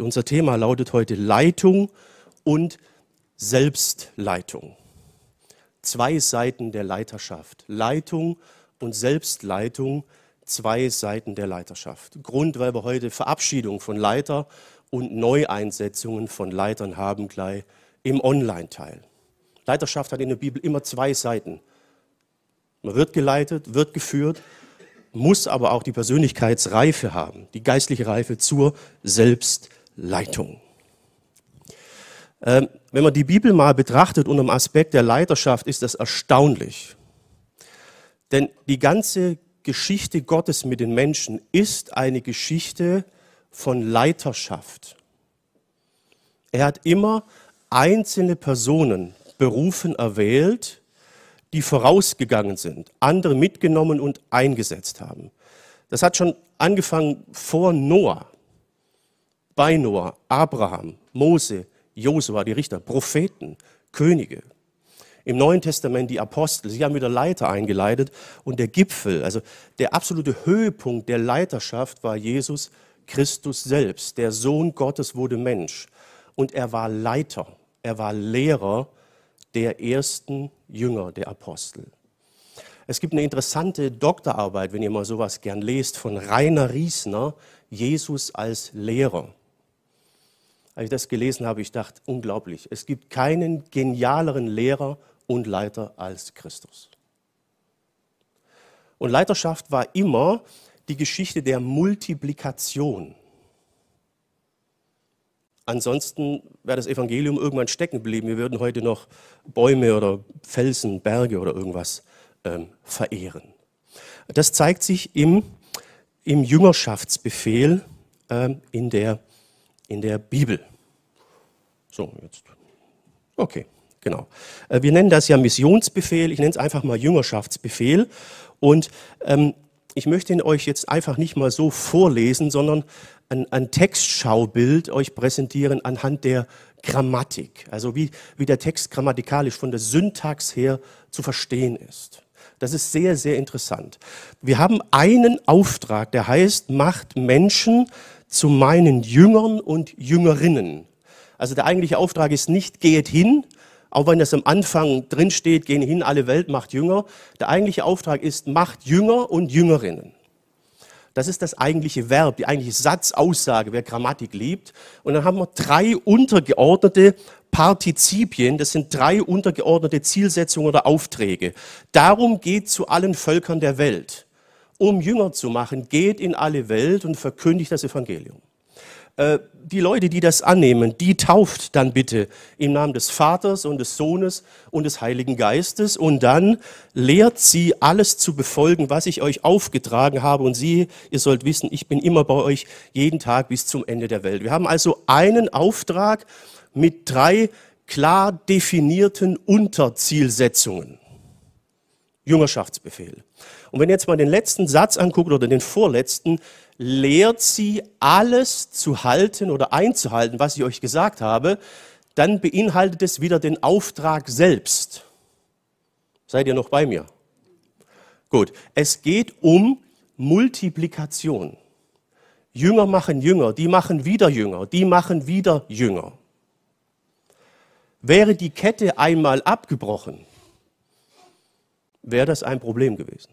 Unser Thema lautet heute Leitung und Selbstleitung. Zwei Seiten der Leiterschaft. Leitung und Selbstleitung, zwei Seiten der Leiterschaft. Grund, weil wir heute Verabschiedung von Leiter und Neueinsetzungen von Leitern haben, gleich im Online-Teil. Leiterschaft hat in der Bibel immer zwei Seiten. Man wird geleitet, wird geführt muss aber auch die Persönlichkeitsreife haben, die geistliche Reife zur Selbstleitung. Ähm, wenn man die Bibel mal betrachtet unter dem Aspekt der Leiterschaft, ist das erstaunlich. Denn die ganze Geschichte Gottes mit den Menschen ist eine Geschichte von Leiterschaft. Er hat immer einzelne Personen berufen, erwählt, die vorausgegangen sind, andere mitgenommen und eingesetzt haben. Das hat schon angefangen vor Noah, bei Noah, Abraham, Mose, Josua, die Richter, Propheten, Könige. Im Neuen Testament die Apostel, sie haben wieder Leiter eingeleitet und der Gipfel, also der absolute Höhepunkt der Leiterschaft war Jesus Christus selbst. Der Sohn Gottes wurde Mensch und er war Leiter, er war Lehrer der ersten Jünger, der Apostel. Es gibt eine interessante Doktorarbeit, wenn ihr mal sowas gern lest, von Rainer Riesner, Jesus als Lehrer. Als ich das gelesen habe, ich dachte, unglaublich. Es gibt keinen genialeren Lehrer und Leiter als Christus. Und Leiterschaft war immer die Geschichte der Multiplikation. Ansonsten wäre das Evangelium irgendwann stecken geblieben. Wir würden heute noch Bäume oder Felsen, Berge oder irgendwas ähm, verehren. Das zeigt sich im, im Jüngerschaftsbefehl ähm, in, der, in der Bibel. So, jetzt. Okay, genau. Äh, wir nennen das ja Missionsbefehl, ich nenne es einfach mal Jüngerschaftsbefehl. Und ähm, ich möchte ihn euch jetzt einfach nicht mal so vorlesen, sondern ein, ein Textschaubild euch präsentieren anhand der Grammatik, also wie, wie der Text grammatikalisch von der Syntax her zu verstehen ist. Das ist sehr, sehr interessant. Wir haben einen Auftrag, der heißt, macht Menschen zu meinen Jüngern und Jüngerinnen. Also der eigentliche Auftrag ist nicht, geht hin, auch wenn das am Anfang drin steht, gehen hin, alle Welt macht Jünger. Der eigentliche Auftrag ist, macht Jünger und Jüngerinnen. Das ist das eigentliche Verb, die eigentliche Satzaussage, wer Grammatik liebt. Und dann haben wir drei untergeordnete Partizipien, das sind drei untergeordnete Zielsetzungen oder Aufträge. Darum geht zu allen Völkern der Welt. Um Jünger zu machen, geht in alle Welt und verkündigt das Evangelium. Äh, die Leute, die das annehmen, die tauft dann bitte im Namen des Vaters und des Sohnes und des Heiligen Geistes und dann lehrt sie alles zu befolgen, was ich euch aufgetragen habe und sie, ihr sollt wissen, ich bin immer bei euch jeden Tag bis zum Ende der Welt. Wir haben also einen Auftrag mit drei klar definierten Unterzielsetzungen. Jüngerschaftsbefehl. Und wenn ihr jetzt mal den letzten Satz anguckt oder den vorletzten, lehrt sie alles zu halten oder einzuhalten, was ich euch gesagt habe, dann beinhaltet es wieder den Auftrag selbst. Seid ihr noch bei mir? Gut, es geht um Multiplikation. Jünger machen Jünger, die machen wieder Jünger, die machen wieder Jünger. Wäre die Kette einmal abgebrochen, wäre das ein Problem gewesen.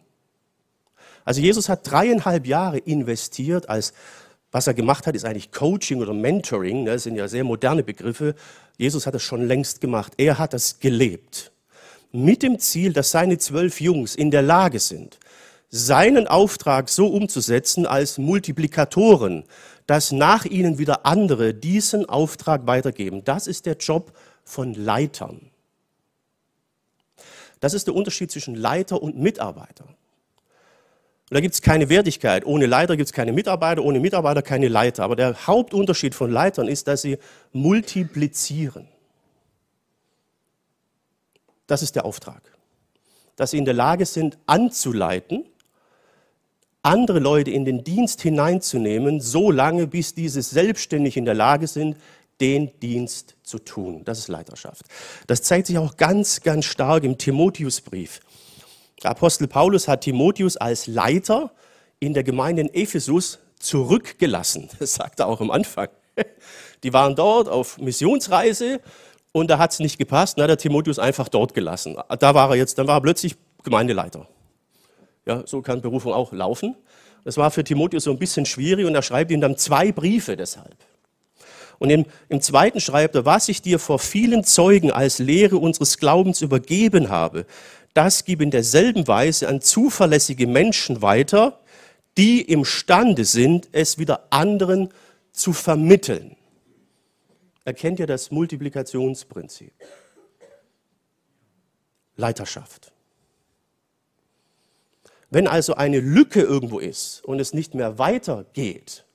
Also Jesus hat dreieinhalb Jahre investiert als was er gemacht hat, ist eigentlich Coaching oder Mentoring. Ne? Das sind ja sehr moderne Begriffe. Jesus hat das schon längst gemacht. Er hat das gelebt. Mit dem Ziel, dass seine zwölf Jungs in der Lage sind, seinen Auftrag so umzusetzen als Multiplikatoren, dass nach ihnen wieder andere diesen Auftrag weitergeben. Das ist der Job von Leitern. Das ist der Unterschied zwischen Leiter und Mitarbeiter. Und da gibt es keine Wertigkeit. Ohne Leiter gibt es keine Mitarbeiter, ohne Mitarbeiter keine Leiter. Aber der Hauptunterschied von Leitern ist, dass sie multiplizieren. Das ist der Auftrag. Dass sie in der Lage sind, anzuleiten, andere Leute in den Dienst hineinzunehmen, so lange, bis diese selbstständig in der Lage sind, den Dienst zu tun. Das ist Leiterschaft. Das zeigt sich auch ganz, ganz stark im Timotheusbrief. Der Apostel Paulus hat Timotheus als Leiter in der Gemeinde in Ephesus zurückgelassen. Das sagt er auch am Anfang. Die waren dort auf Missionsreise und da hat es nicht gepasst, dann hat der Timotheus einfach dort gelassen. Da war er jetzt, dann war er plötzlich Gemeindeleiter. Ja, so kann Berufung auch laufen. Das war für Timotheus so ein bisschen schwierig und er schreibt ihm dann zwei Briefe deshalb. Und im, im zweiten schreibt er, was ich dir vor vielen Zeugen als Lehre unseres Glaubens übergeben habe, das gib in derselben Weise an zuverlässige Menschen weiter, die imstande sind, es wieder anderen zu vermitteln. Erkennt ihr das Multiplikationsprinzip? Leiterschaft. Wenn also eine Lücke irgendwo ist und es nicht mehr weitergeht,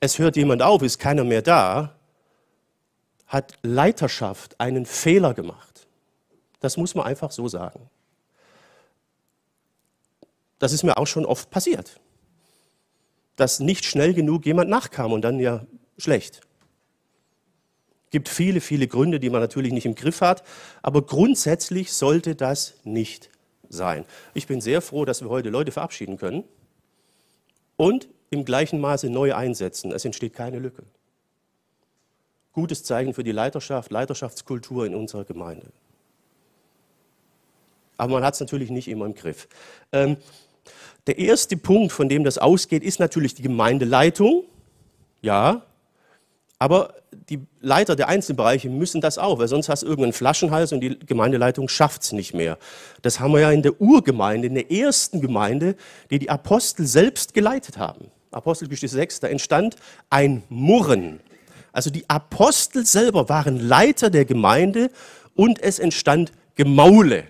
es hört jemand auf, ist keiner mehr da, hat Leiterschaft einen Fehler gemacht. Das muss man einfach so sagen. Das ist mir auch schon oft passiert, dass nicht schnell genug jemand nachkam und dann ja schlecht. Gibt viele, viele Gründe, die man natürlich nicht im Griff hat, aber grundsätzlich sollte das nicht sein. Ich bin sehr froh, dass wir heute Leute verabschieden können und im gleichen Maße neu einsetzen. Es entsteht keine Lücke. Gutes Zeichen für die Leiterschaft, Leiterschaftskultur in unserer Gemeinde. Aber man hat es natürlich nicht immer im Griff. Ähm, der erste Punkt, von dem das ausgeht, ist natürlich die Gemeindeleitung. Ja, aber die Leiter der einzelnen Bereiche müssen das auch, weil sonst hast du irgendeinen Flaschenhals und die Gemeindeleitung schafft es nicht mehr. Das haben wir ja in der Urgemeinde, in der ersten Gemeinde, die die Apostel selbst geleitet haben. Apostelgeschichte 6, da entstand ein Murren. Also die Apostel selber waren Leiter der Gemeinde und es entstand Gemaule.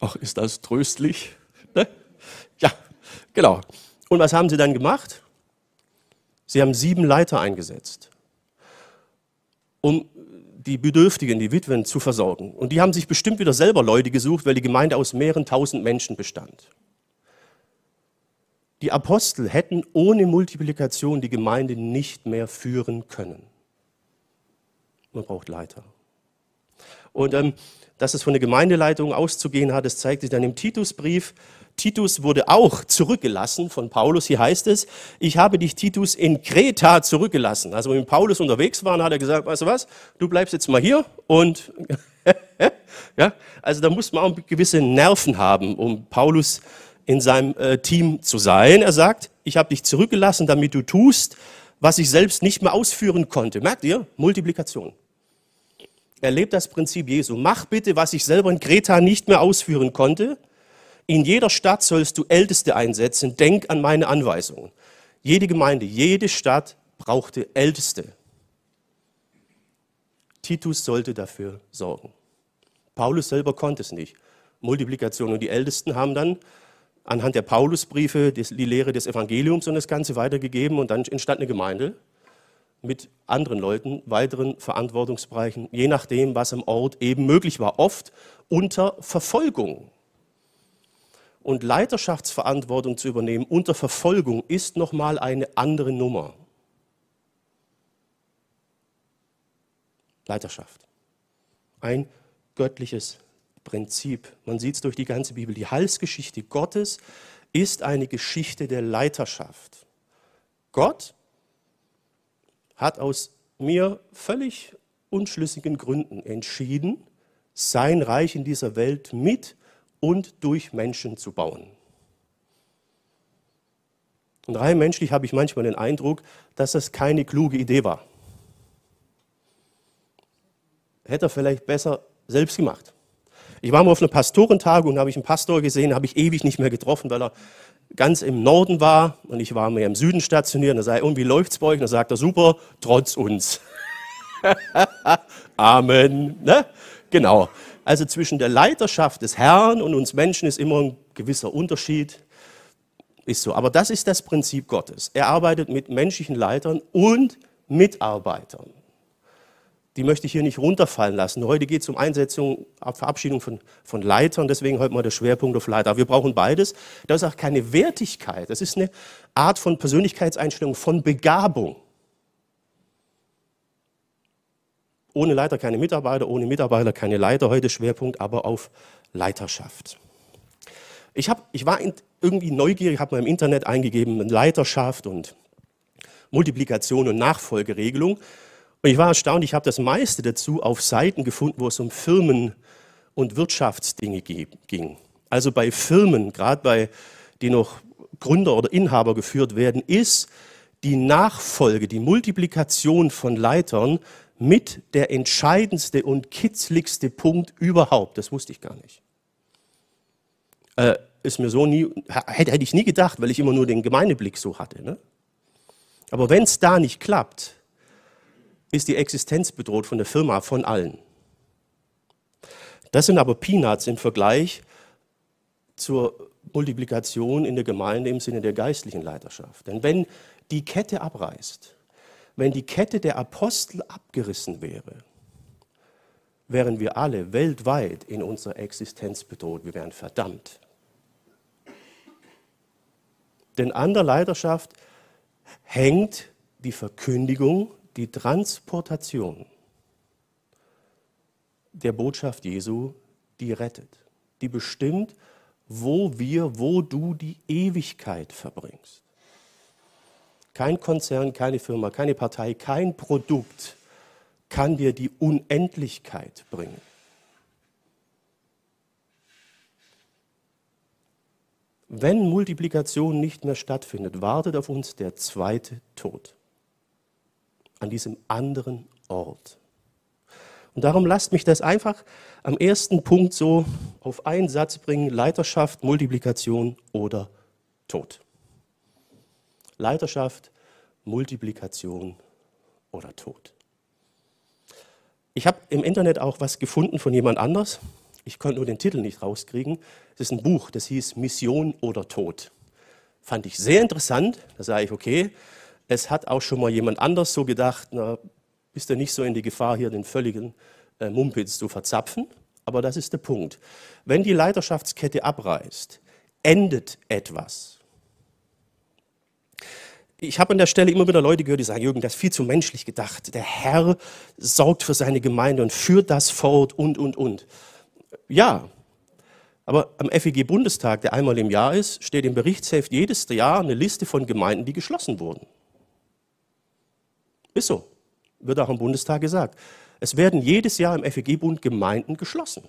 Ach, ist das tröstlich? Ne? Ja, genau. Und was haben sie dann gemacht? Sie haben sieben Leiter eingesetzt, um die Bedürftigen, die Witwen zu versorgen. Und die haben sich bestimmt wieder selber Leute gesucht, weil die Gemeinde aus mehreren tausend Menschen bestand. Die Apostel hätten ohne Multiplikation die Gemeinde nicht mehr führen können. Man braucht Leiter. Und ähm, dass es von der Gemeindeleitung auszugehen hat, das zeigt sich dann im Titusbrief. Titus wurde auch zurückgelassen von Paulus. Hier heißt es, ich habe dich, Titus, in Kreta zurückgelassen. Also wenn Paulus unterwegs war, hat er gesagt, weißt du was, du bleibst jetzt mal hier und ja, also da muss man auch gewisse Nerven haben, um Paulus in seinem äh, Team zu sein. Er sagt, ich habe dich zurückgelassen, damit du tust, was ich selbst nicht mehr ausführen konnte. Merkt ihr? Multiplikation. Er lebt das Prinzip Jesu. Mach bitte, was ich selber in Kreta nicht mehr ausführen konnte. In jeder Stadt sollst du Älteste einsetzen. Denk an meine Anweisungen. Jede Gemeinde, jede Stadt brauchte Älteste. Titus sollte dafür sorgen. Paulus selber konnte es nicht. Multiplikation. Und die Ältesten haben dann anhand der Paulusbriefe die Lehre des Evangeliums und das Ganze weitergegeben und dann entstand eine Gemeinde mit anderen Leuten, weiteren Verantwortungsbereichen, je nachdem, was am Ort eben möglich war, oft unter Verfolgung. Und Leiterschaftsverantwortung zu übernehmen unter Verfolgung ist nochmal eine andere Nummer. Leiterschaft. Ein göttliches Prinzip. Man sieht es durch die ganze Bibel. Die Heilsgeschichte Gottes ist eine Geschichte der Leiterschaft. Gott hat aus mir völlig unschlüssigen Gründen entschieden, sein Reich in dieser Welt mit und durch Menschen zu bauen. Und rein menschlich habe ich manchmal den Eindruck, dass das keine kluge Idee war. Hätte er vielleicht besser selbst gemacht. Ich war mal auf einer Pastorentagung und habe ich einen Pastor gesehen, habe ich ewig nicht mehr getroffen, weil er ganz im Norden war und ich war mehr im Süden stationiert. Und er sagte, und wie läuft's bei euch? Und dann sagt er, super, trotz uns. Amen. Ne? Genau. Also zwischen der Leiterschaft des Herrn und uns Menschen ist immer ein gewisser Unterschied. Ist so. Aber das ist das Prinzip Gottes. Er arbeitet mit menschlichen Leitern und Mitarbeitern die möchte ich hier nicht runterfallen lassen. Heute geht es um Einsetzung, Verabschiedung von, von Leitern, deswegen heute mal der Schwerpunkt auf Leiter. wir brauchen beides. Das ist auch keine Wertigkeit, das ist eine Art von Persönlichkeitseinstellung, von Begabung. Ohne Leiter keine Mitarbeiter, ohne Mitarbeiter keine Leiter. Heute Schwerpunkt aber auf Leiterschaft. Ich, hab, ich war irgendwie neugierig, habe mal im Internet eingegeben, Leiterschaft und Multiplikation und Nachfolgeregelung. Und ich war erstaunt, ich habe das meiste dazu auf Seiten gefunden, wo es um Firmen und Wirtschaftsdinge ging. Also bei Firmen, gerade bei, die noch Gründer oder Inhaber geführt werden, ist die Nachfolge, die Multiplikation von Leitern mit der entscheidendste und kitzligste Punkt überhaupt. Das wusste ich gar nicht. Äh, ist mir so nie, hätte, hätte ich nie gedacht, weil ich immer nur den Gemeindeblick so hatte. Ne? Aber wenn es da nicht klappt, ist die Existenz bedroht von der Firma, von allen. Das sind aber Peanuts im Vergleich zur Multiplikation in der Gemeinde im Sinne der geistlichen Leiterschaft. Denn wenn die Kette abreißt, wenn die Kette der Apostel abgerissen wäre, wären wir alle weltweit in unserer Existenz bedroht. Wir wären verdammt. Denn an der Leiterschaft hängt die Verkündigung, die Transportation der Botschaft Jesu, die rettet, die bestimmt, wo wir, wo du die Ewigkeit verbringst. Kein Konzern, keine Firma, keine Partei, kein Produkt kann dir die Unendlichkeit bringen. Wenn Multiplikation nicht mehr stattfindet, wartet auf uns der zweite Tod an diesem anderen Ort. Und darum lasst mich das einfach am ersten Punkt so auf einen Satz bringen, Leiterschaft, Multiplikation oder Tod. Leiterschaft, Multiplikation oder Tod. Ich habe im Internet auch was gefunden von jemand anders, ich konnte nur den Titel nicht rauskriegen. Es ist ein Buch, das hieß Mission oder Tod. Fand ich sehr interessant. Da sage ich, okay, es hat auch schon mal jemand anders so gedacht, na, bist du nicht so in die Gefahr, hier den völligen äh, Mumpitz zu verzapfen? Aber das ist der Punkt. Wenn die Leiterschaftskette abreißt, endet etwas. Ich habe an der Stelle immer wieder Leute gehört, die sagen, Jürgen, das ist viel zu menschlich gedacht. Der Herr sorgt für seine Gemeinde und führt das fort und, und, und. Ja, aber am FEG-Bundestag, der einmal im Jahr ist, steht im Berichtsheft jedes Jahr eine Liste von Gemeinden, die geschlossen wurden. Ist so, wird auch im Bundestag gesagt. Es werden jedes Jahr im FEG-Bund Gemeinden geschlossen.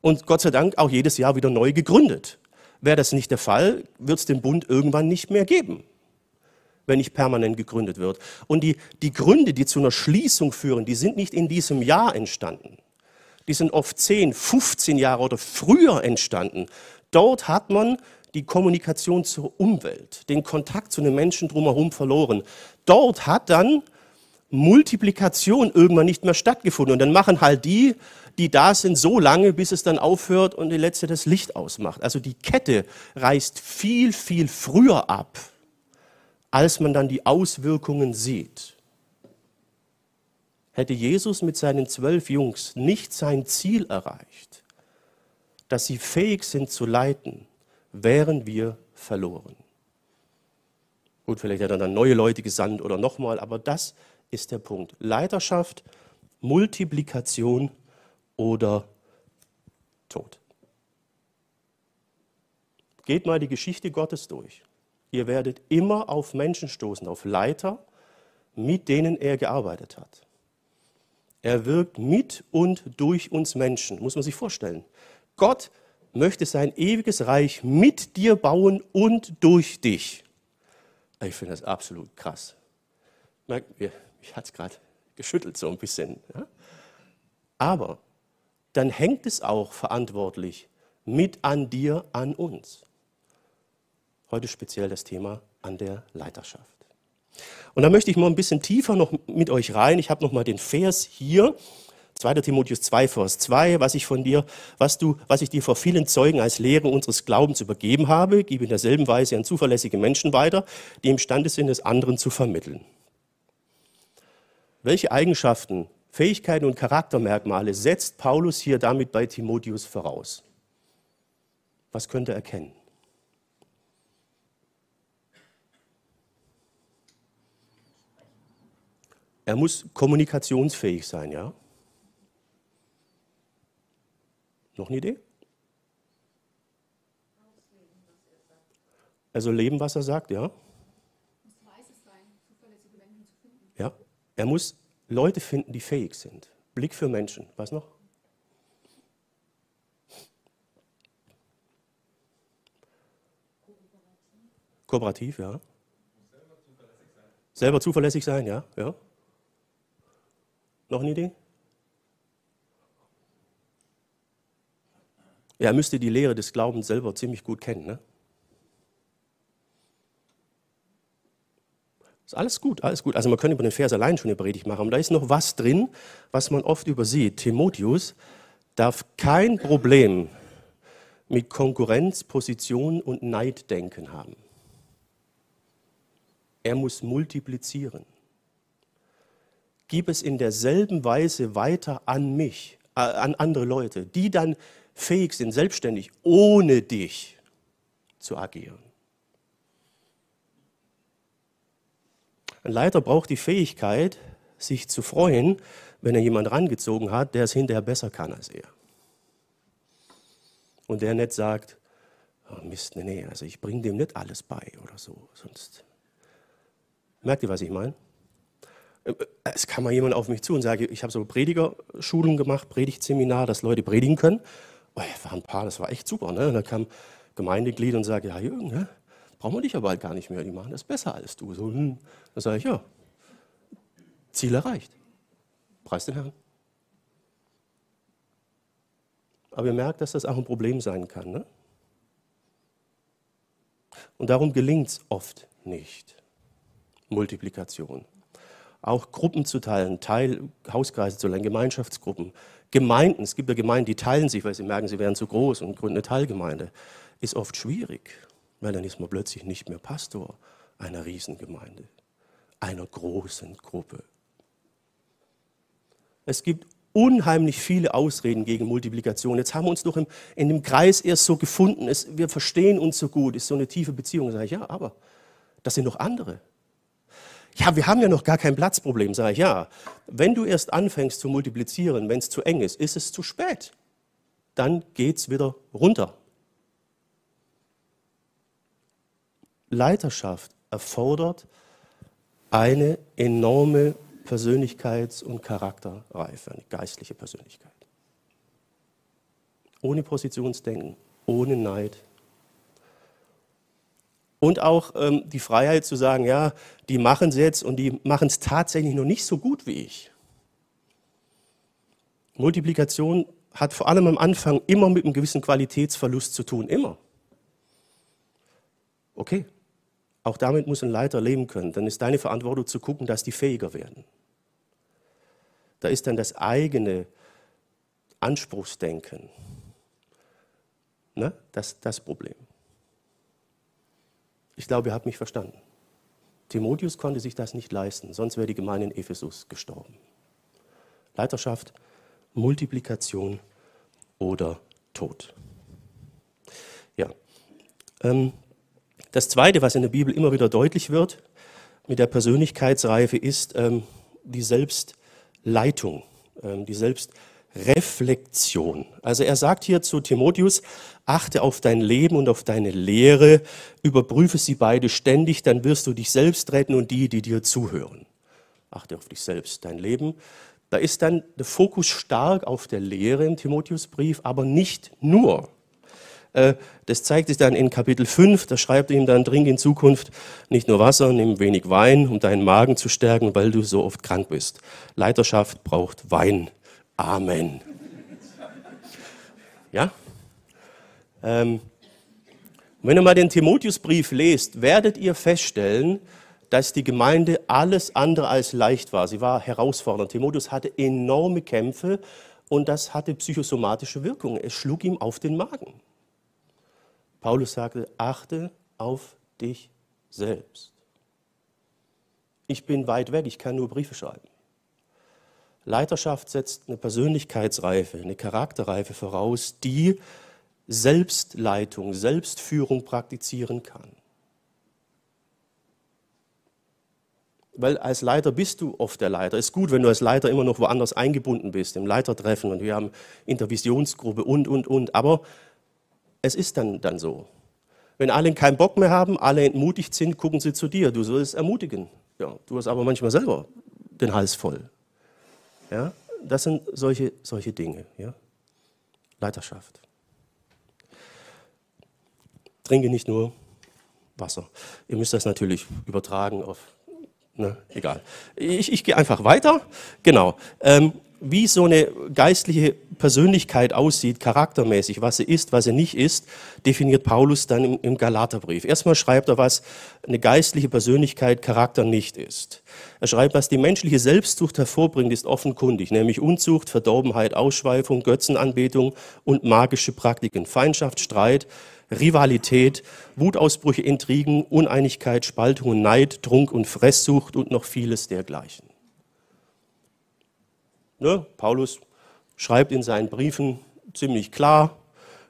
Und Gott sei Dank auch jedes Jahr wieder neu gegründet. Wäre das nicht der Fall, wird es den Bund irgendwann nicht mehr geben, wenn nicht permanent gegründet wird. Und die, die Gründe, die zu einer Schließung führen, die sind nicht in diesem Jahr entstanden die sind oft 10, 15 Jahre oder früher entstanden. Dort hat man die Kommunikation zur Umwelt, den Kontakt zu den Menschen drumherum verloren. Dort hat dann Multiplikation irgendwann nicht mehr stattgefunden. Und dann machen halt die, die da sind, so lange, bis es dann aufhört und die letzte das Licht ausmacht. Also die Kette reißt viel, viel früher ab, als man dann die Auswirkungen sieht. Hätte Jesus mit seinen zwölf Jungs nicht sein Ziel erreicht, dass sie fähig sind zu leiten, wären wir verloren. Gut, vielleicht hat er dann neue Leute gesandt oder nochmal, aber das ist der Punkt. Leiterschaft, Multiplikation oder Tod. Geht mal die Geschichte Gottes durch. Ihr werdet immer auf Menschen stoßen, auf Leiter, mit denen er gearbeitet hat. Er wirkt mit und durch uns Menschen, muss man sich vorstellen. Gott möchte sein ewiges Reich mit dir bauen und durch dich. Ich finde das absolut krass. Mich hat es gerade geschüttelt so ein bisschen. Aber dann hängt es auch verantwortlich mit an dir, an uns. Heute speziell das Thema an der Leiterschaft. Und da möchte ich mal ein bisschen tiefer noch mit euch rein. Ich habe noch mal den Vers hier. 2. Timotheus 2, Vers 2, was ich von dir, was du, was ich dir vor vielen Zeugen als Lehre unseres Glaubens übergeben habe, gebe in derselben Weise an zuverlässige Menschen weiter, die imstande sind, es anderen zu vermitteln. Welche Eigenschaften, Fähigkeiten und Charaktermerkmale setzt Paulus hier damit bei Timotheus voraus? Was könnte er erkennen? Er muss kommunikationsfähig sein, ja? Noch eine Idee? Also leben, was er sagt, ja? Ja? Er muss Leute finden, die fähig sind. Blick für Menschen. Was noch? Kooperativ, ja. Selber zuverlässig sein, ja. ja. Noch eine Idee? Er müsste die Lehre des Glaubens selber ziemlich gut kennen. Ne? Ist alles gut, alles gut. Also man könnte über den Vers allein schon eine Predigt machen, aber da ist noch was drin, was man oft übersieht. Timotheus darf kein Problem mit Konkurrenz, Position und Neiddenken haben. Er muss multiplizieren. Gib es in derselben Weise weiter an mich, äh, an andere Leute, die dann fähig sind, selbstständig ohne dich zu agieren. Ein Leiter braucht die Fähigkeit, sich zu freuen, wenn er jemanden rangezogen hat, der es hinterher besser kann als er. Und der nicht sagt, oh Mist, nee, nee, also ich bringe dem nicht alles bei oder so. Sonst. Merkt ihr, was ich meine? Es kam mal jemand auf mich zu und sagte, ich habe so Predigerschulung gemacht, Predigtseminar, dass Leute predigen können. Oh, war ein paar, das war echt super. Ne? Und dann kam Gemeindeglied und sagte, ja Jürgen, ne? brauchen wir dich aber halt gar nicht mehr, die machen das besser als du. So, hm. Dann sage ich, ja, Ziel erreicht. Preis den Herrn. Aber ihr merkt, dass das auch ein Problem sein kann. Ne? Und darum gelingt es oft nicht. Multiplikation. Auch Gruppen zu teilen, Teil, Hauskreise zu teilen, Gemeinschaftsgruppen, Gemeinden. Es gibt ja Gemeinden, die teilen sich, weil sie merken, sie wären zu groß und gründen eine Teilgemeinde. Ist oft schwierig weil dann ist man plötzlich nicht mehr Pastor einer Riesengemeinde, einer großen Gruppe. Es gibt unheimlich viele Ausreden gegen Multiplikation. Jetzt haben wir uns doch im, in dem Kreis erst so gefunden, es, wir verstehen uns so gut, ist so eine tiefe Beziehung. Sage ich, ja, aber das sind noch andere. Ja, wir haben ja noch gar kein Platzproblem. Sage ich, ja, wenn du erst anfängst zu multiplizieren, wenn es zu eng ist, ist es zu spät. Dann geht es wieder runter. Leiterschaft erfordert eine enorme Persönlichkeits- und Charakterreife, eine geistliche Persönlichkeit. Ohne Positionsdenken, ohne Neid. Und auch ähm, die Freiheit zu sagen, ja, die machen es jetzt und die machen es tatsächlich noch nicht so gut wie ich. Multiplikation hat vor allem am Anfang immer mit einem gewissen Qualitätsverlust zu tun, immer. Okay, auch damit muss ein Leiter leben können. Dann ist deine Verantwortung zu gucken, dass die fähiger werden. Da ist dann das eigene Anspruchsdenken ne? das, das Problem. Ich glaube, ihr habt mich verstanden. Timotheus konnte sich das nicht leisten, sonst wäre die Gemeinde in Ephesus gestorben. Leiterschaft, Multiplikation oder Tod. Ja. Ähm, das Zweite, was in der Bibel immer wieder deutlich wird mit der Persönlichkeitsreife, ist ähm, die Selbstleitung, ähm, die Selbstreflexion. Also er sagt hier zu Timotheus, achte auf dein Leben und auf deine Lehre, überprüfe sie beide ständig, dann wirst du dich selbst retten und die, die dir zuhören. Achte auf dich selbst, dein Leben. Da ist dann der Fokus stark auf der Lehre im Timotheusbrief, aber nicht nur. Äh, das zeigt sich dann in Kapitel 5, da schreibt ihm dann, trink in Zukunft nicht nur Wasser, nimm wenig Wein, um deinen Magen zu stärken, weil du so oft krank bist. Leiterschaft braucht Wein. Amen. Ja? Ähm, wenn ihr mal den Timotheusbrief lest, werdet ihr feststellen, dass die Gemeinde alles andere als leicht war. Sie war herausfordernd. Timotheus hatte enorme Kämpfe und das hatte psychosomatische Wirkungen. Es schlug ihm auf den Magen. Paulus sagte, achte auf dich selbst. Ich bin weit weg, ich kann nur Briefe schreiben. Leiterschaft setzt eine Persönlichkeitsreife, eine Charakterreife voraus, die Selbstleitung, Selbstführung praktizieren kann. Weil als Leiter bist du oft der Leiter. Ist gut, wenn du als Leiter immer noch woanders eingebunden bist, im Leitertreffen und wir haben Intervisionsgruppe und, und, und. Aber es ist dann, dann so. Wenn alle keinen Bock mehr haben, alle entmutigt sind, gucken sie zu dir. Du sollst ermutigen. Ja, du hast aber manchmal selber den Hals voll. Ja, das sind solche, solche Dinge. Ja? Leiterschaft. Trinke nicht nur Wasser. Ihr müsst das natürlich übertragen auf, ne, egal. Ich, ich gehe einfach weiter. Genau. Ähm, wie so eine geistliche Persönlichkeit aussieht, charaktermäßig, was sie ist, was sie nicht ist, definiert Paulus dann im, im, Galaterbrief. Erstmal schreibt er, was eine geistliche Persönlichkeit Charakter nicht ist. Er schreibt, was die menschliche Selbstzucht hervorbringt, ist offenkundig, nämlich Unzucht, Verdorbenheit, Ausschweifung, Götzenanbetung und magische Praktiken, Feindschaft, Streit, Rivalität, Wutausbrüche, Intrigen, Uneinigkeit, Spaltung Neid, Trunk und Fresssucht und noch vieles dergleichen. Ne? Paulus schreibt in seinen Briefen ziemlich klar,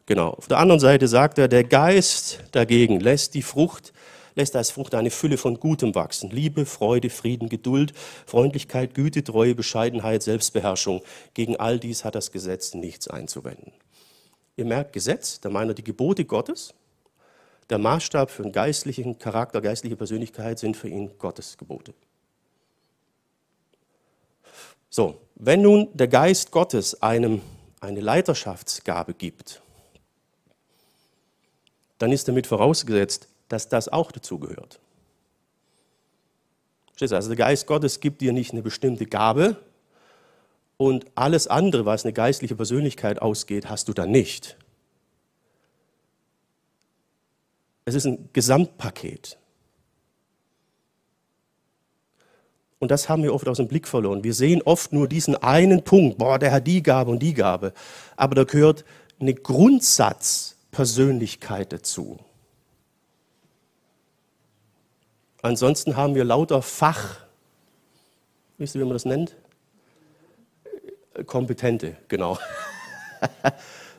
genau. Auf der anderen Seite sagt er, der Geist dagegen lässt die Frucht, lässt als Frucht eine Fülle von Gutem wachsen. Liebe, Freude, Frieden, Geduld, Freundlichkeit, Güte, Treue, Bescheidenheit, Selbstbeherrschung. Gegen all dies hat das Gesetz nichts einzuwenden. Ihr merkt Gesetz, da meint er die Gebote Gottes. Der Maßstab für einen geistlichen Charakter, geistliche Persönlichkeit sind für ihn Gottes Gebote. So, wenn nun der Geist Gottes einem eine Leiterschaftsgabe gibt, dann ist damit vorausgesetzt, dass das auch dazugehört. Also der Geist Gottes gibt dir nicht eine bestimmte Gabe und alles andere, was eine geistliche Persönlichkeit ausgeht, hast du dann nicht. Es ist ein Gesamtpaket. Und das haben wir oft aus dem Blick verloren. Wir sehen oft nur diesen einen Punkt, boah, der hat die Gabe und die Gabe. Aber da gehört eine Grundsatzpersönlichkeit dazu. Ansonsten haben wir lauter Fach, wisst ihr, wie man das nennt? Kompetente, genau.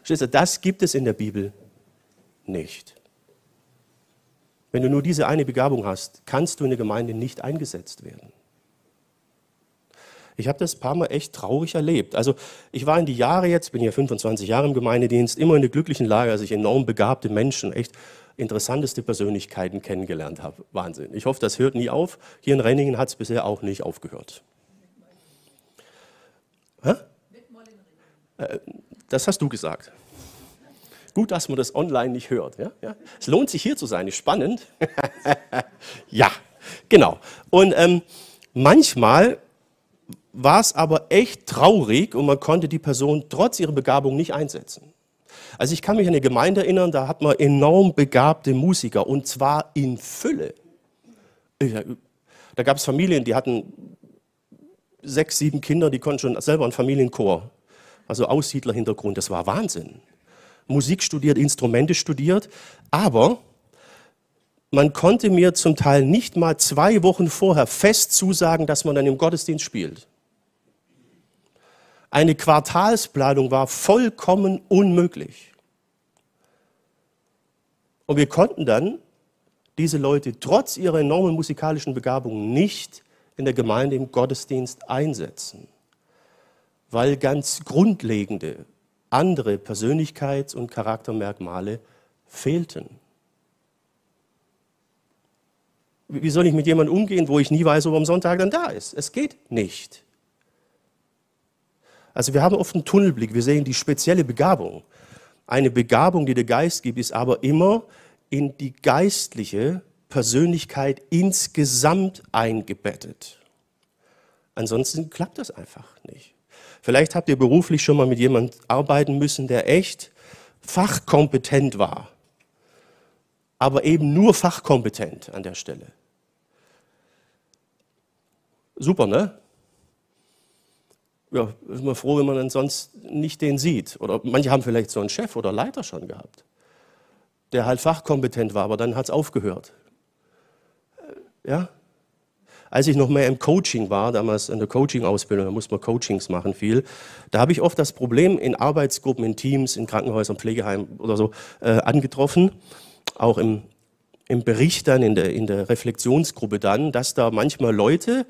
das gibt es in der Bibel nicht. Wenn du nur diese eine Begabung hast, kannst du in der Gemeinde nicht eingesetzt werden. Ich habe das ein paar Mal echt traurig erlebt. Also ich war in die Jahre jetzt, bin ja 25 Jahre im Gemeindedienst, immer in der glücklichen Lage, dass ich enorm begabte Menschen, echt interessanteste Persönlichkeiten kennengelernt habe. Wahnsinn. Ich hoffe, das hört nie auf. Hier in Renningen hat es bisher auch nicht aufgehört. Hä? Äh, das hast du gesagt. Gut, dass man das online nicht hört. Ja? Ja? Es lohnt sich hier zu sein, ist spannend. ja, genau. Und ähm, manchmal war es aber echt traurig und man konnte die Person trotz ihrer Begabung nicht einsetzen. Also ich kann mich an eine Gemeinde erinnern, da hat man enorm begabte Musiker und zwar in Fülle. Da gab es Familien, die hatten sechs, sieben Kinder, die konnten schon selber einen Familienchor, also Aussiedlerhintergrund, das war Wahnsinn. Musik studiert, Instrumente studiert, aber man konnte mir zum Teil nicht mal zwei Wochen vorher fest zusagen, dass man dann im Gottesdienst spielt. Eine Quartalsplanung war vollkommen unmöglich. Und wir konnten dann diese Leute trotz ihrer enormen musikalischen Begabung nicht in der Gemeinde im Gottesdienst einsetzen, weil ganz grundlegende andere Persönlichkeits- und Charaktermerkmale fehlten. Wie soll ich mit jemandem umgehen, wo ich nie weiß, ob er am Sonntag dann da ist? Es geht nicht. Also wir haben oft einen Tunnelblick, wir sehen die spezielle Begabung. Eine Begabung, die der Geist gibt, ist aber immer in die geistliche Persönlichkeit insgesamt eingebettet. Ansonsten klappt das einfach nicht. Vielleicht habt ihr beruflich schon mal mit jemandem arbeiten müssen, der echt fachkompetent war, aber eben nur fachkompetent an der Stelle. Super, ne? Ja, ist man froh, wenn man dann sonst nicht den sieht. Oder manche haben vielleicht so einen Chef oder Leiter schon gehabt, der halt fachkompetent war, aber dann hat es aufgehört. Äh, ja? Als ich noch mehr im Coaching war, damals in der Coaching-Ausbildung, da musste man Coachings machen viel, da habe ich oft das Problem in Arbeitsgruppen, in Teams, in Krankenhäusern, Pflegeheimen oder so äh, angetroffen, auch im, im Bericht dann, in der, in der Reflexionsgruppe dann, dass da manchmal Leute,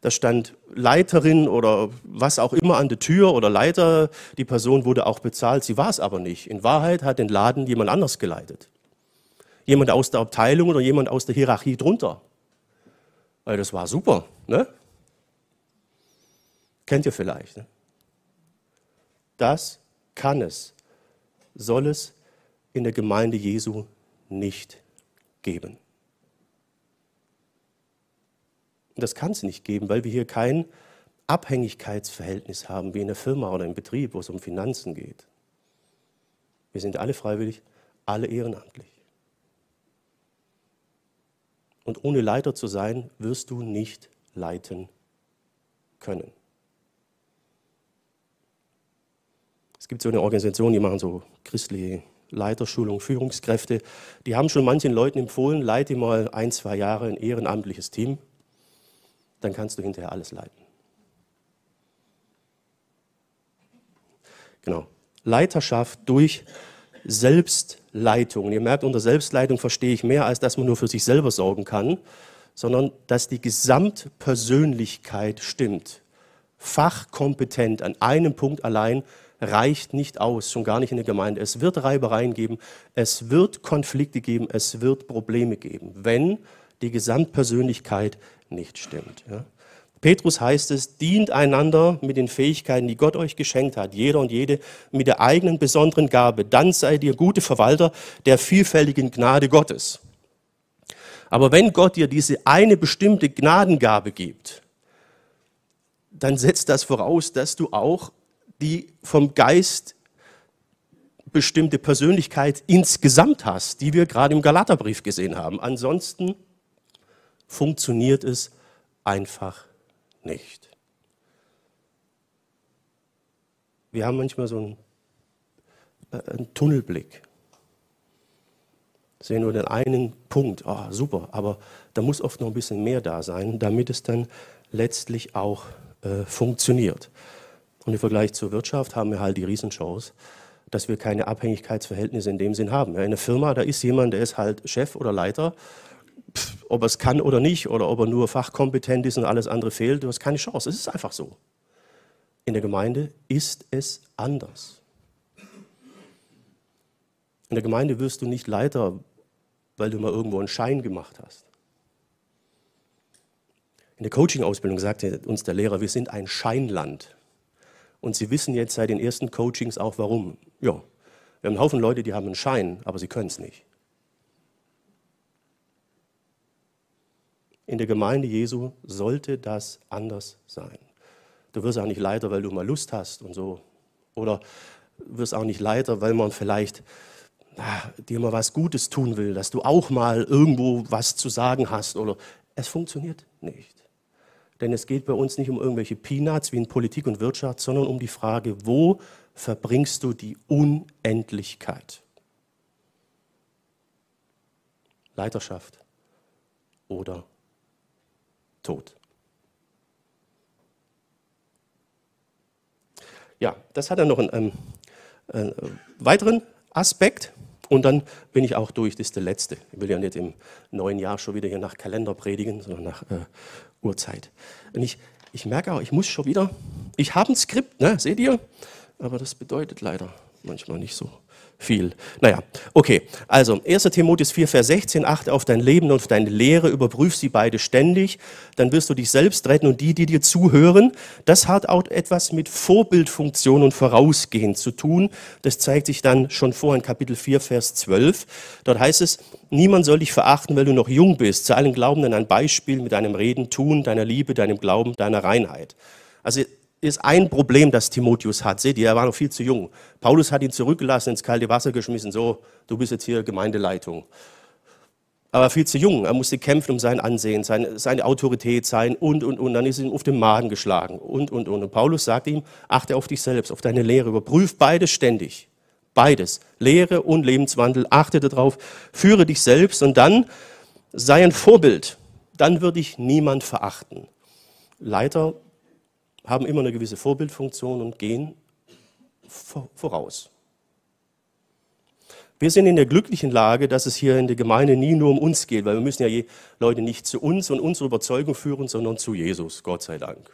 da stand Leiterin oder was auch immer an der Tür oder Leiter. Die Person wurde auch bezahlt, sie war es aber nicht. In Wahrheit hat den Laden jemand anders geleitet. Jemand aus der Abteilung oder jemand aus der Hierarchie drunter. Also das war super, ne? Kennt ihr vielleicht. Ne? Das kann es, soll es in der Gemeinde Jesu nicht geben. Das kann es nicht geben, weil wir hier kein Abhängigkeitsverhältnis haben, wie in der Firma oder im Betrieb, wo es um Finanzen geht. Wir sind alle freiwillig, alle ehrenamtlich. Und ohne Leiter zu sein, wirst du nicht leiten können. Es gibt so eine Organisation, die machen so christliche Leiterschulung, Führungskräfte. Die haben schon manchen Leuten empfohlen, leite mal ein, zwei Jahre ein ehrenamtliches Team, dann kannst du hinterher alles leiten. Genau. Leiterschaft durch Selbstleitung. Und ihr merkt, unter Selbstleitung verstehe ich mehr, als dass man nur für sich selber sorgen kann, sondern dass die Gesamtpersönlichkeit stimmt. Fachkompetent an einem Punkt allein reicht nicht aus, schon gar nicht in der Gemeinde. Es wird Reibereien geben, es wird Konflikte geben, es wird Probleme geben, wenn die Gesamtpersönlichkeit nicht stimmt. Ja. Petrus heißt es, dient einander mit den Fähigkeiten, die Gott euch geschenkt hat, jeder und jede mit der eigenen besonderen Gabe. Dann seid ihr gute Verwalter der vielfältigen Gnade Gottes. Aber wenn Gott dir diese eine bestimmte Gnadengabe gibt, dann setzt das voraus, dass du auch die vom Geist bestimmte Persönlichkeit insgesamt hast, die wir gerade im Galaterbrief gesehen haben. Ansonsten funktioniert es einfach nicht. Wir haben manchmal so einen, äh, einen Tunnelblick. Sehen nur den einen Punkt, oh, super, aber da muss oft noch ein bisschen mehr da sein, damit es dann letztlich auch äh, funktioniert. Und im Vergleich zur Wirtschaft haben wir halt die Riesenchance, dass wir keine Abhängigkeitsverhältnisse in dem Sinn haben. In einer Firma, da ist jemand, der ist halt Chef oder Leiter ob er es kann oder nicht, oder ob er nur fachkompetent ist und alles andere fehlt, du hast keine Chance. Es ist einfach so. In der Gemeinde ist es anders. In der Gemeinde wirst du nicht Leiter, weil du mal irgendwo einen Schein gemacht hast. In der Coaching-Ausbildung sagte uns der Lehrer, wir sind ein Scheinland. Und Sie wissen jetzt seit den ersten Coachings auch warum. Ja, wir haben einen Haufen Leute, die haben einen Schein, aber sie können es nicht. In der Gemeinde Jesu sollte das anders sein. Du wirst auch nicht Leiter, weil du mal Lust hast und so. Oder wirst auch nicht Leiter, weil man vielleicht na, dir mal was Gutes tun will, dass du auch mal irgendwo was zu sagen hast. Oder es funktioniert nicht. Denn es geht bei uns nicht um irgendwelche Peanuts wie in Politik und Wirtschaft, sondern um die Frage, wo verbringst du die Unendlichkeit? Leiterschaft oder Tod. Ja, das hat dann noch einen, ähm, einen weiteren Aspekt. Und dann bin ich auch durch, das ist der letzte. Ich will ja nicht im neuen Jahr schon wieder hier nach Kalender predigen, sondern nach äh, Uhrzeit. Und ich, ich merke auch, ich muss schon wieder, ich habe ein Skript, ne? seht ihr? Aber das bedeutet leider manchmal nicht so viel. Naja, okay. Also 1 Timotheus 4, Vers 16, achte auf dein Leben und auf deine Lehre, überprüf sie beide ständig, dann wirst du dich selbst retten und die, die dir zuhören. Das hat auch etwas mit Vorbildfunktion und Vorausgehen zu tun. Das zeigt sich dann schon vor in Kapitel 4, Vers 12. Dort heißt es, niemand soll dich verachten, weil du noch jung bist. Zu allen Glaubenden ein Beispiel mit deinem Reden, Tun, deiner Liebe, deinem Glauben, deiner Reinheit. Also ist ein Problem, das Timotheus hat. Seht ihr, er war noch viel zu jung. Paulus hat ihn zurückgelassen, ins kalte Wasser geschmissen, so, du bist jetzt hier Gemeindeleitung. Aber viel zu jung, er musste kämpfen um sein Ansehen, seine, seine Autorität sein und, und, und. Dann ist ihm auf den Magen geschlagen und, und, und. Und Paulus sagt ihm, achte auf dich selbst, auf deine Lehre, überprüf beides ständig. Beides, Lehre und Lebenswandel, achte darauf, führe dich selbst und dann sei ein Vorbild. Dann wird dich niemand verachten. Leiter haben immer eine gewisse Vorbildfunktion und gehen voraus. Wir sind in der glücklichen Lage, dass es hier in der Gemeinde nie nur um uns geht, weil wir müssen ja die Leute nicht zu uns und unserer Überzeugung führen, sondern zu Jesus, Gott sei Dank.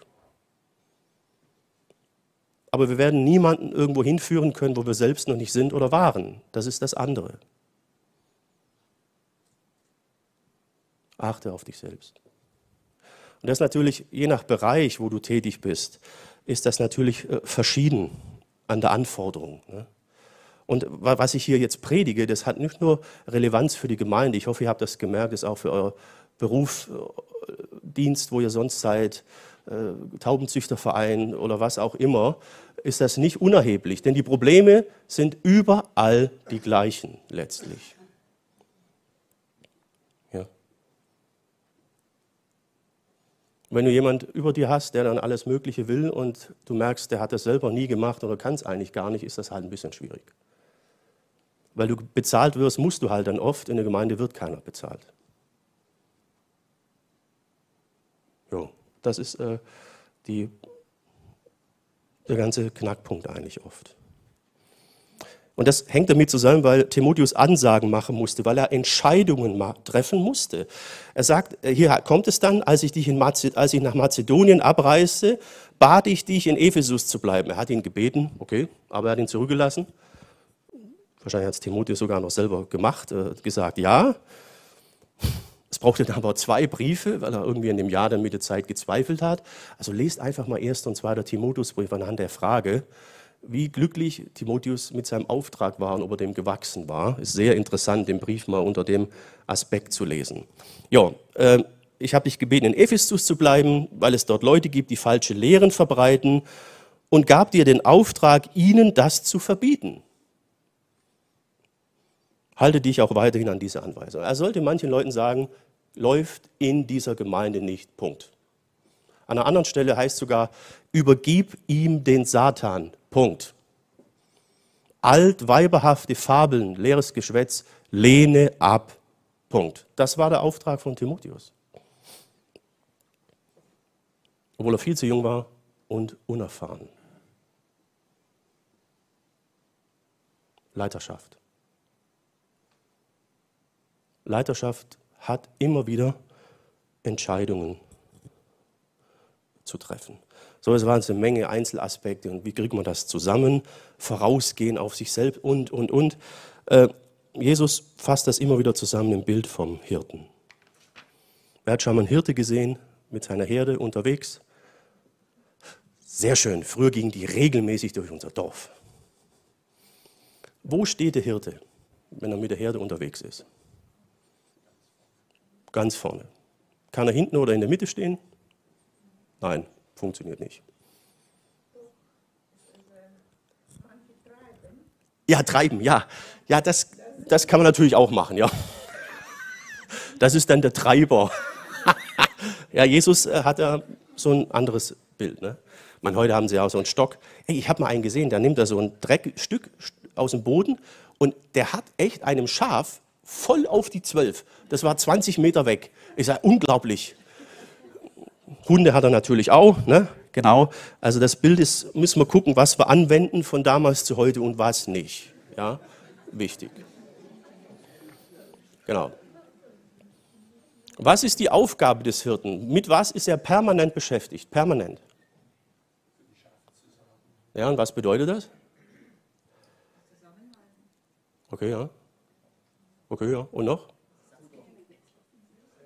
Aber wir werden niemanden irgendwo hinführen können, wo wir selbst noch nicht sind oder waren. Das ist das andere. Achte auf dich selbst. Und das natürlich, je nach Bereich, wo du tätig bist, ist das natürlich äh, verschieden an der Anforderung. Ne? Und was ich hier jetzt predige, das hat nicht nur Relevanz für die Gemeinde. Ich hoffe, ihr habt das gemerkt, ist auch für euer Berufsdienst, wo ihr sonst seid, äh, Taubenzüchterverein oder was auch immer, ist das nicht unerheblich. Denn die Probleme sind überall die gleichen letztlich. Wenn du jemand über dir hast, der dann alles Mögliche will und du merkst, der hat das selber nie gemacht oder kann es eigentlich gar nicht, ist das halt ein bisschen schwierig. Weil du bezahlt wirst, musst du halt dann oft, in der Gemeinde wird keiner bezahlt. Jo. Das ist äh, die, der ganze Knackpunkt eigentlich oft. Und das hängt damit zusammen, weil Timotheus Ansagen machen musste, weil er Entscheidungen treffen musste. Er sagt, äh, hier kommt es dann, als ich, dich in als ich nach Mazedonien abreiste, bat ich dich, in Ephesus zu bleiben. Er hat ihn gebeten, okay, aber er hat ihn zurückgelassen. Wahrscheinlich hat es Timotheus sogar noch selber gemacht, äh, gesagt, ja. Es brauchte dann aber zwei Briefe, weil er irgendwie in dem Jahr dann mit der Zeit gezweifelt hat. Also lest einfach mal 1. und 2. Timotheusbrief anhand der Frage, wie glücklich Timotheus mit seinem Auftrag war und ob er dem gewachsen war. Ist sehr interessant, den Brief mal unter dem Aspekt zu lesen. Ja, äh, ich habe dich gebeten, in Ephesus zu bleiben, weil es dort Leute gibt, die falsche Lehren verbreiten und gab dir den Auftrag, ihnen das zu verbieten. Halte dich auch weiterhin an diese Anweisung. Er sollte manchen Leuten sagen, läuft in dieser Gemeinde nicht. Punkt. An einer anderen Stelle heißt sogar, übergib ihm den Satan. Punkt. Alt, weiberhafte Fabeln, leeres Geschwätz, lehne ab. Punkt. Das war der Auftrag von Timotheus. Obwohl er viel zu jung war und unerfahren. Leiterschaft. Leiterschaft hat immer wieder Entscheidungen zu treffen. So, es waren eine Menge Einzelaspekte und wie kriegt man das zusammen? Vorausgehen auf sich selbst und, und, und. Äh, Jesus fasst das immer wieder zusammen im Bild vom Hirten. Wer hat schon mal einen Hirte gesehen mit seiner Herde unterwegs? Sehr schön. Früher gingen die regelmäßig durch unser Dorf. Wo steht der Hirte, wenn er mit der Herde unterwegs ist? Ganz vorne. Kann er hinten oder in der Mitte stehen? Nein, funktioniert nicht. Ja, treiben, ja. Ja, das, das kann man natürlich auch machen, ja. Das ist dann der Treiber. ja, Jesus äh, hat ja so ein anderes Bild. Ne? Man, heute haben sie auch so einen Stock. Hey, ich habe mal einen gesehen, der nimmt da so ein Dreckstück aus dem Boden und der hat echt einem Schaf voll auf die Zwölf. Das war 20 Meter weg. Ich sage, unglaublich. Hunde hat er natürlich auch, ne? Genau. Also das Bild ist, müssen wir gucken, was wir anwenden von damals zu heute und was nicht. Ja, wichtig. Genau. Was ist die Aufgabe des Hirten? Mit was ist er permanent beschäftigt? Permanent. Ja, und was bedeutet das? Okay, ja. Okay, ja. Und noch?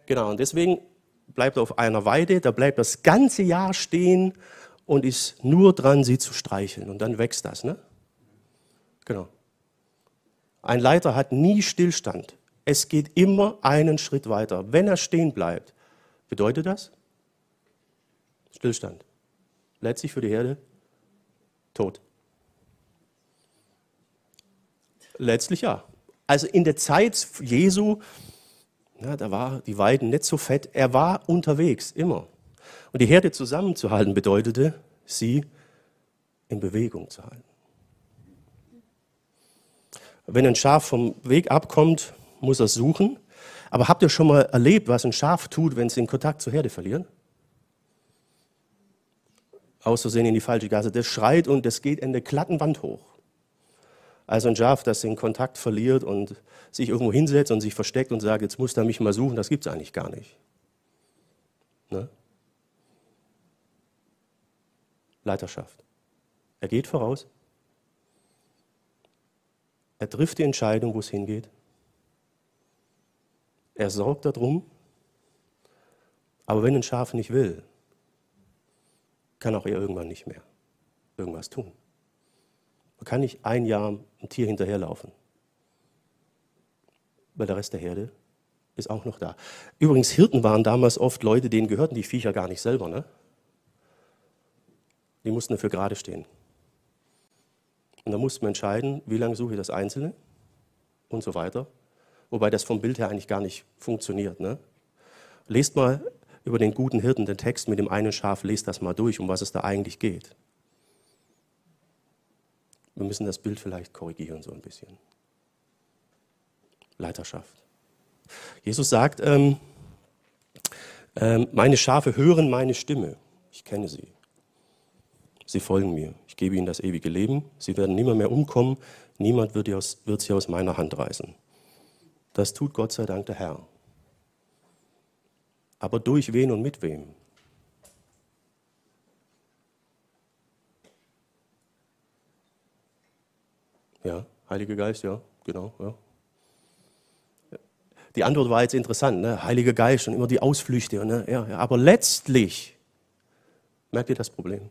Genau, und deswegen bleibt auf einer Weide, da bleibt das ganze Jahr stehen und ist nur dran, sie zu streicheln. Und dann wächst das, ne? Genau. Ein Leiter hat nie Stillstand. Es geht immer einen Schritt weiter. Wenn er stehen bleibt, bedeutet das Stillstand. Letztlich für die Herde tot. Letztlich ja. Also in der Zeit Jesu, ja, da war die Weiden nicht so fett, er war unterwegs, immer. Und die Herde zusammenzuhalten bedeutete, sie in Bewegung zu halten. Wenn ein Schaf vom Weg abkommt, muss er suchen. Aber habt ihr schon mal erlebt, was ein Schaf tut, wenn es den Kontakt zur Herde verliert? Aus Versehen in die falsche Gasse. Das schreit und das geht in der glatten Wand hoch. Also ein Schaf, das den Kontakt verliert und sich irgendwo hinsetzt und sich versteckt und sagt, jetzt muss er mich mal suchen, das gibt es eigentlich gar nicht. Ne? Leiterschaft. Er geht voraus. Er trifft die Entscheidung, wo es hingeht. Er sorgt darum. Aber wenn ein Schaf nicht will, kann auch er irgendwann nicht mehr irgendwas tun. Kann nicht ein Jahr ein Tier hinterherlaufen, weil der Rest der Herde ist auch noch da. Übrigens, Hirten waren damals oft Leute, denen gehörten die Viecher gar nicht selber. Ne? Die mussten dafür gerade stehen. Und da musste man entscheiden, wie lange suche ich das Einzelne und so weiter. Wobei das vom Bild her eigentlich gar nicht funktioniert. Ne? Lest mal über den guten Hirten den Text mit dem einen Schaf, lest das mal durch, um was es da eigentlich geht. Wir müssen das Bild vielleicht korrigieren so ein bisschen. Leiterschaft. Jesus sagt, ähm, ähm, meine Schafe hören meine Stimme. Ich kenne sie. Sie folgen mir. Ich gebe ihnen das ewige Leben. Sie werden nimmer mehr umkommen. Niemand wird, aus, wird sie aus meiner Hand reißen. Das tut Gott sei Dank der Herr. Aber durch wen und mit wem? Ja, Heiliger Geist, ja, genau. Ja. Die Antwort war jetzt interessant, ne? Heiliger Geist und immer die Ausflüchte. Ne? Ja, ja. Aber letztlich, merkt ihr das Problem?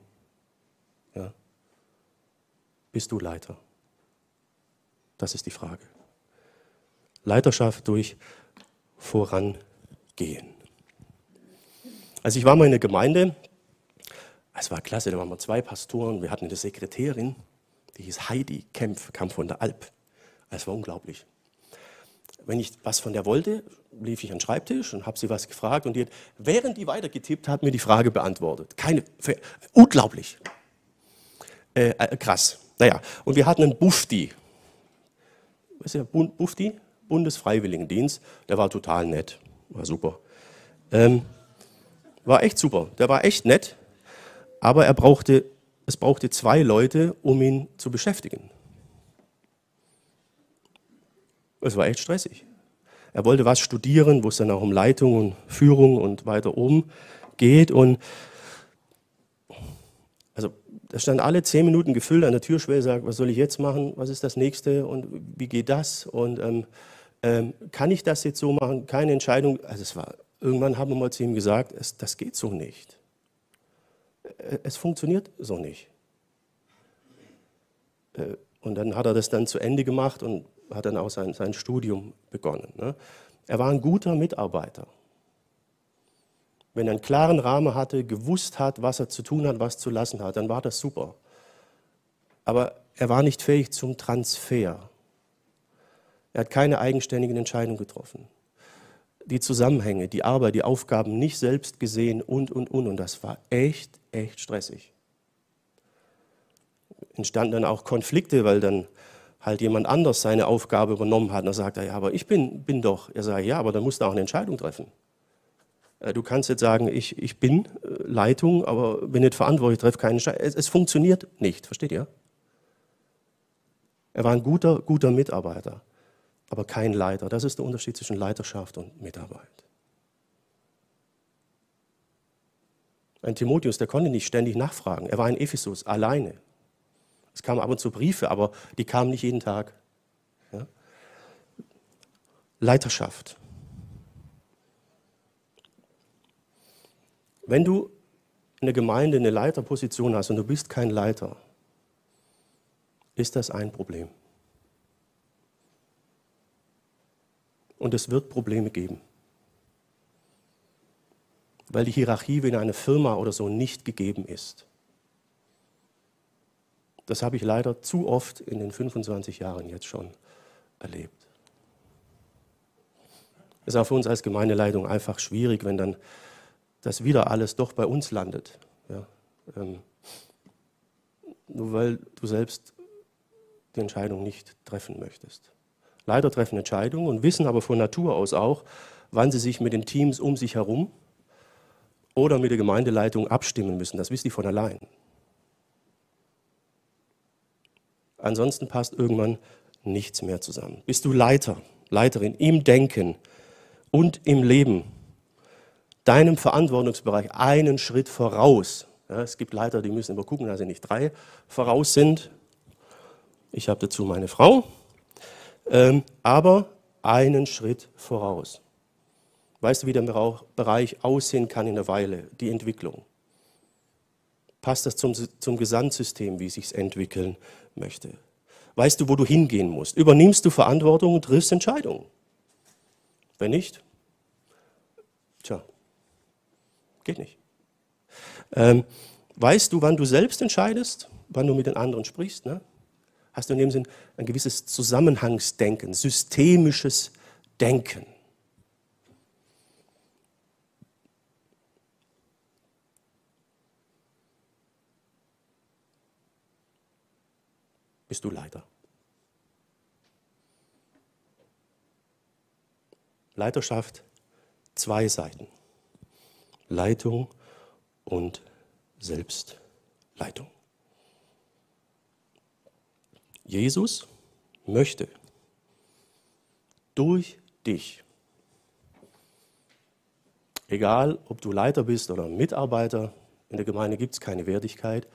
Ja. Bist du Leiter? Das ist die Frage. Leiterschaft durch Vorangehen. Also ich war mal in der Gemeinde, es war klasse, da waren wir zwei Pastoren, wir hatten eine Sekretärin, die hieß Heidi Kempf, kam von der Alp. Es war unglaublich. Wenn ich was von der wollte, lief ich an den Schreibtisch und habe sie was gefragt und die hat, während die weitergetippt hat, mir die Frage beantwortet. Keine, unglaublich. Äh, äh, krass. Naja, und wir hatten einen Bufti. Was ist der Bufti? Bundesfreiwilligendienst. Der war total nett. War super. Ähm, war echt super. Der war echt nett. Aber er brauchte es brauchte zwei Leute, um ihn zu beschäftigen. Es war echt stressig. Er wollte was studieren, wo es dann auch um Leitung und Führung und weiter oben geht. Und also da stand alle zehn Minuten gefüllt an der Türschwelle, sagt, was soll ich jetzt machen? Was ist das nächste? Und wie geht das? Und ähm, ähm, kann ich das jetzt so machen? Keine Entscheidung. Also es war, irgendwann haben wir mal zu ihm gesagt, es, das geht so nicht. Äh, es funktioniert so nicht. Äh, und dann hat er das dann zu Ende gemacht und hat dann auch sein, sein Studium begonnen. Ne? Er war ein guter Mitarbeiter. Wenn er einen klaren Rahmen hatte, gewusst hat, was er zu tun hat, was zu lassen hat, dann war das super. Aber er war nicht fähig zum Transfer. Er hat keine eigenständigen Entscheidungen getroffen die Zusammenhänge, die Arbeit, die Aufgaben nicht selbst gesehen und, und, und. Und das war echt, echt stressig. Entstanden dann auch Konflikte, weil dann halt jemand anders seine Aufgabe übernommen hat. Und dann sagt er, ja, aber ich bin, bin doch. Er sagt, ja, aber dann musst du auch eine Entscheidung treffen. Äh, du kannst jetzt sagen, ich, ich bin äh, Leitung, aber bin nicht verantwortlich, treffe keine Entscheidung. Es, es funktioniert nicht, versteht ihr? Er war ein guter, guter Mitarbeiter aber kein Leiter. Das ist der Unterschied zwischen Leiterschaft und Mitarbeit. Ein Timotheus, der konnte nicht ständig nachfragen. Er war in Ephesus alleine. Es kamen ab und zu Briefe, aber die kamen nicht jeden Tag. Ja? Leiterschaft. Wenn du in der Gemeinde eine Leiterposition hast und du bist kein Leiter, ist das ein Problem. Und es wird Probleme geben. Weil die Hierarchie wie in einer Firma oder so nicht gegeben ist. Das habe ich leider zu oft in den 25 Jahren jetzt schon erlebt. Es ist auch für uns als Gemeindeleitung einfach schwierig, wenn dann das wieder alles doch bei uns landet. Ja, ähm, nur weil du selbst die Entscheidung nicht treffen möchtest. Leiter treffen Entscheidungen und wissen aber von Natur aus auch, wann sie sich mit den Teams um sich herum oder mit der Gemeindeleitung abstimmen müssen. Das wissen die von allein. Ansonsten passt irgendwann nichts mehr zusammen. Bist du Leiter, Leiterin im Denken und im Leben, deinem Verantwortungsbereich einen Schritt voraus. Ja, es gibt Leiter, die müssen immer gucken, dass sie nicht drei voraus sind. Ich habe dazu meine Frau, ähm, aber einen Schritt voraus. Weißt du, wie der Bereich aussehen kann in der Weile, die Entwicklung? Passt das zum, zum Gesamtsystem, wie sich entwickeln möchte? Weißt du, wo du hingehen musst? Übernimmst du Verantwortung und triffst Entscheidungen? Wenn nicht, tja, geht nicht. Ähm, weißt du, wann du selbst entscheidest, wann du mit den anderen sprichst? Ne? Hast du in dem Sinn ein gewisses Zusammenhangsdenken, systemisches Denken? bist du Leiter. Leiterschaft, zwei Seiten. Leitung und Selbstleitung. Jesus möchte durch dich, egal ob du Leiter bist oder Mitarbeiter, in der Gemeinde gibt es keine Wertigkeit,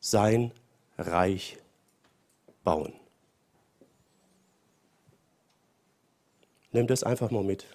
sein Reich bauen. Nimm das einfach mal mit.